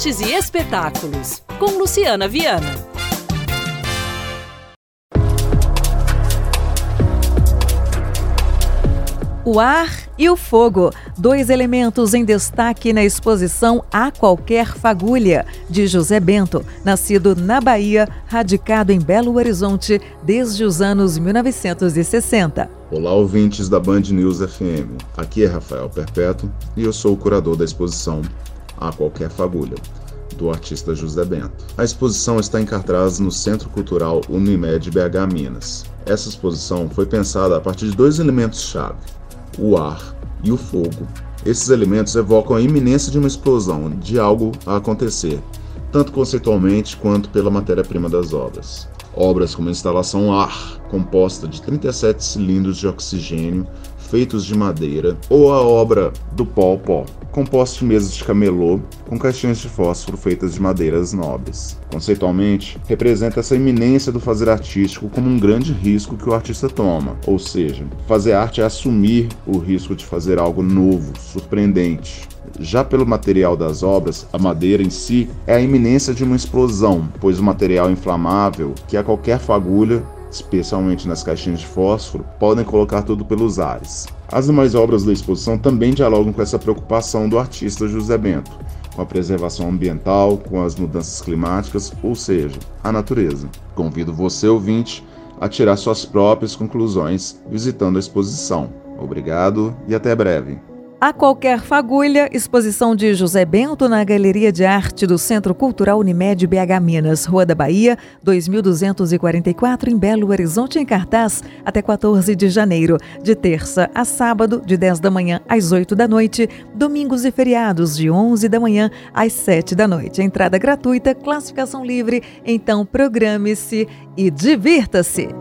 artes e espetáculos, com Luciana Viana. O ar e o fogo, dois elementos em destaque na exposição A Qualquer Fagulha, de José Bento, nascido na Bahia, radicado em Belo Horizonte desde os anos 1960. Olá, ouvintes da Band News FM. Aqui é Rafael Perpétuo e eu sou o curador da exposição A Qualquer Fagulha, do artista José Bento. A exposição está em cartaz no Centro Cultural Unimed BH Minas. Essa exposição foi pensada a partir de dois elementos-chave o ar e o fogo. Esses elementos evocam a iminência de uma explosão, de algo a acontecer, tanto conceitualmente quanto pela matéria-prima das obras. Obras como a instalação Ar, composta de 37 cilindros de oxigênio feitos de madeira, ou a obra do Pó Pó, composto de mesas de camelô com caixinhas de fósforo feitas de madeiras nobres. Conceitualmente, representa essa iminência do fazer artístico como um grande risco que o artista toma, ou seja, fazer arte é assumir o risco de fazer algo novo, surpreendente. Já pelo material das obras, a madeira em si é a iminência de uma explosão, pois o material inflamável, que a qualquer fagulha especialmente nas caixinhas de fósforo, podem colocar tudo pelos ares. As demais obras da exposição também dialogam com essa preocupação do artista José Bento, com a preservação ambiental, com as mudanças climáticas, ou seja, a natureza. Convido você, ouvinte, a tirar suas próprias conclusões visitando a exposição. Obrigado e até breve. A qualquer fagulha, exposição de José Bento na Galeria de Arte do Centro Cultural Unimed BH Minas, Rua da Bahia, 2244, em Belo Horizonte, em cartaz, até 14 de janeiro, de terça a sábado, de 10 da manhã às 8 da noite, domingos e feriados, de 11 da manhã às 7 da noite. Entrada gratuita, classificação livre, então programe-se e divirta-se!